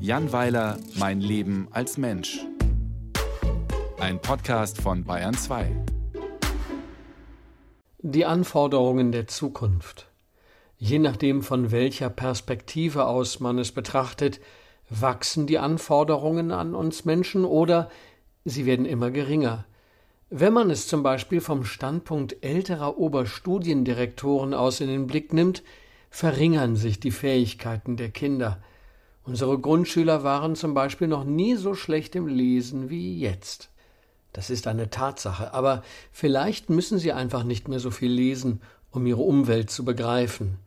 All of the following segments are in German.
Jan Weiler, Mein Leben als Mensch. Ein Podcast von Bayern 2. Die Anforderungen der Zukunft. Je nachdem, von welcher Perspektive aus man es betrachtet, wachsen die Anforderungen an uns Menschen oder sie werden immer geringer. Wenn man es zum Beispiel vom Standpunkt älterer Oberstudiendirektoren aus in den Blick nimmt, verringern sich die Fähigkeiten der Kinder. Unsere Grundschüler waren zum Beispiel noch nie so schlecht im Lesen wie jetzt. Das ist eine Tatsache, aber vielleicht müssen sie einfach nicht mehr so viel lesen, um ihre Umwelt zu begreifen.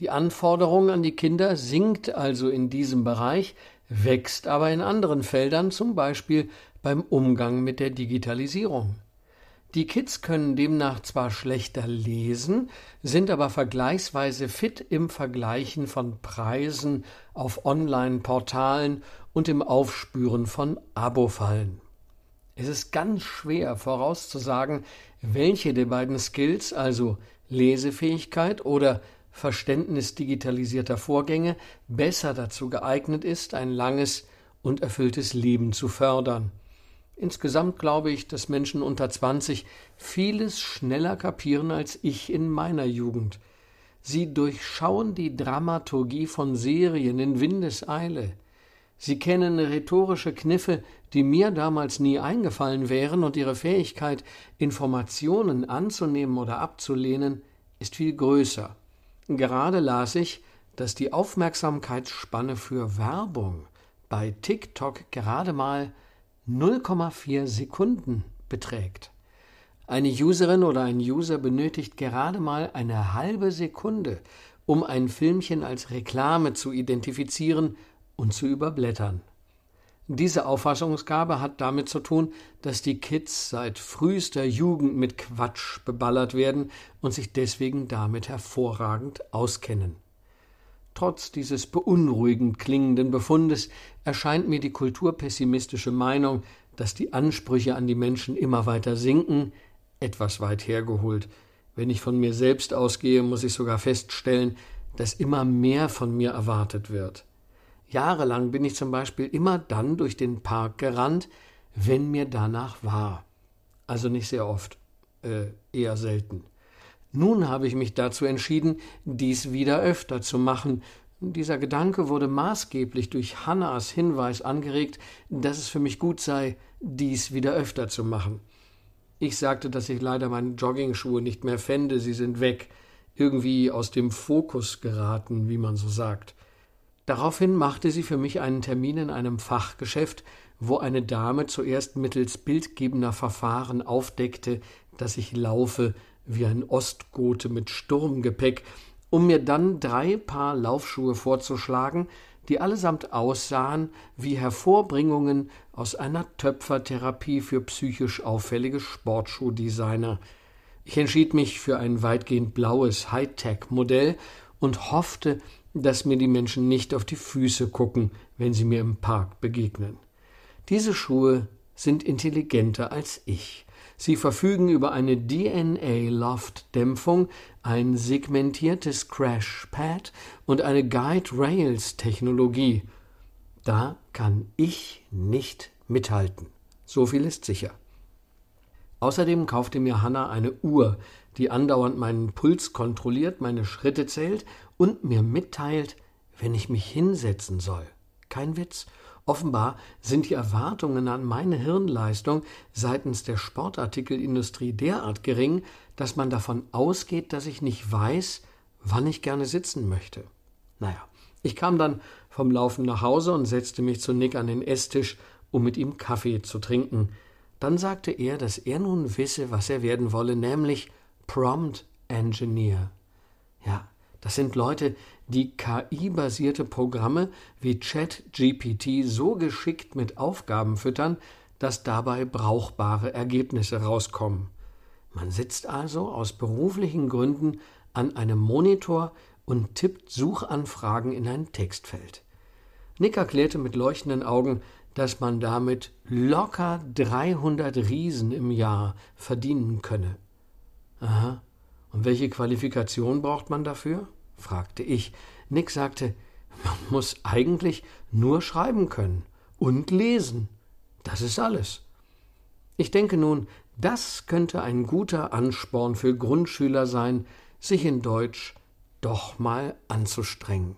Die Anforderung an die Kinder sinkt also in diesem Bereich, wächst aber in anderen Feldern, zum Beispiel beim Umgang mit der Digitalisierung. Die Kids können demnach zwar schlechter lesen, sind aber vergleichsweise fit im Vergleichen von Preisen auf Online-Portalen und im Aufspüren von Abo-Fallen. Es ist ganz schwer vorauszusagen, welche der beiden Skills, also Lesefähigkeit oder Verständnis digitalisierter Vorgänge, besser dazu geeignet ist, ein langes und erfülltes Leben zu fördern. Insgesamt glaube ich, dass Menschen unter 20 vieles schneller kapieren als ich in meiner Jugend. Sie durchschauen die Dramaturgie von Serien in Windeseile. Sie kennen rhetorische Kniffe, die mir damals nie eingefallen wären, und ihre Fähigkeit, Informationen anzunehmen oder abzulehnen, ist viel größer. Gerade las ich, dass die Aufmerksamkeitsspanne für Werbung bei TikTok gerade mal 0,4 Sekunden beträgt. Eine Userin oder ein User benötigt gerade mal eine halbe Sekunde, um ein Filmchen als Reklame zu identifizieren und zu überblättern. Diese Auffassungsgabe hat damit zu tun, dass die Kids seit frühester Jugend mit Quatsch beballert werden und sich deswegen damit hervorragend auskennen. Trotz dieses beunruhigend klingenden Befundes erscheint mir die kulturpessimistische Meinung, dass die Ansprüche an die Menschen immer weiter sinken, etwas weit hergeholt. Wenn ich von mir selbst ausgehe, muss ich sogar feststellen, dass immer mehr von mir erwartet wird. Jahrelang bin ich zum Beispiel immer dann durch den Park gerannt, wenn mir danach war. Also nicht sehr oft, äh, eher selten. Nun habe ich mich dazu entschieden, dies wieder öfter zu machen. Dieser Gedanke wurde maßgeblich durch Hannas Hinweis angeregt, dass es für mich gut sei, dies wieder öfter zu machen. Ich sagte, dass ich leider meine Joggingschuhe nicht mehr fände, sie sind weg, irgendwie aus dem Fokus geraten, wie man so sagt. Daraufhin machte sie für mich einen Termin in einem Fachgeschäft, wo eine Dame zuerst mittels bildgebender Verfahren aufdeckte, dass ich laufe wie ein Ostgote mit Sturmgepäck, um mir dann drei Paar Laufschuhe vorzuschlagen, die allesamt aussahen wie Hervorbringungen aus einer Töpfertherapie für psychisch auffällige Sportschuhdesigner. Ich entschied mich für ein weitgehend blaues Hightech-Modell und hoffte, dass mir die Menschen nicht auf die Füße gucken, wenn sie mir im Park begegnen. Diese Schuhe sind intelligenter als ich. Sie verfügen über eine DNA-Loft-Dämpfung, ein segmentiertes Crash-Pad und eine Guide-Rails-Technologie. Da kann ich nicht mithalten. So viel ist sicher. Außerdem kaufte mir Hanna eine Uhr, die andauernd meinen Puls kontrolliert, meine Schritte zählt und mir mitteilt, wenn ich mich hinsetzen soll. Kein Witz. Offenbar sind die Erwartungen an meine Hirnleistung seitens der Sportartikelindustrie derart gering, dass man davon ausgeht, dass ich nicht weiß, wann ich gerne sitzen möchte. Naja, ich kam dann vom Laufen nach Hause und setzte mich zu Nick an den Esstisch, um mit ihm Kaffee zu trinken. Dann sagte er, dass er nun wisse, was er werden wolle, nämlich Prompt Engineer. Ja, das sind Leute, die KI-basierte Programme wie ChatGPT so geschickt mit Aufgaben füttern, dass dabei brauchbare Ergebnisse rauskommen. Man sitzt also aus beruflichen Gründen an einem Monitor und tippt Suchanfragen in ein Textfeld. Nick erklärte mit leuchtenden Augen, dass man damit locker 300 Riesen im Jahr verdienen könne. Aha, und welche Qualifikation braucht man dafür? fragte ich. Nick sagte, Man muss eigentlich nur schreiben können und lesen. Das ist alles. Ich denke nun, das könnte ein guter Ansporn für Grundschüler sein, sich in Deutsch doch mal anzustrengen.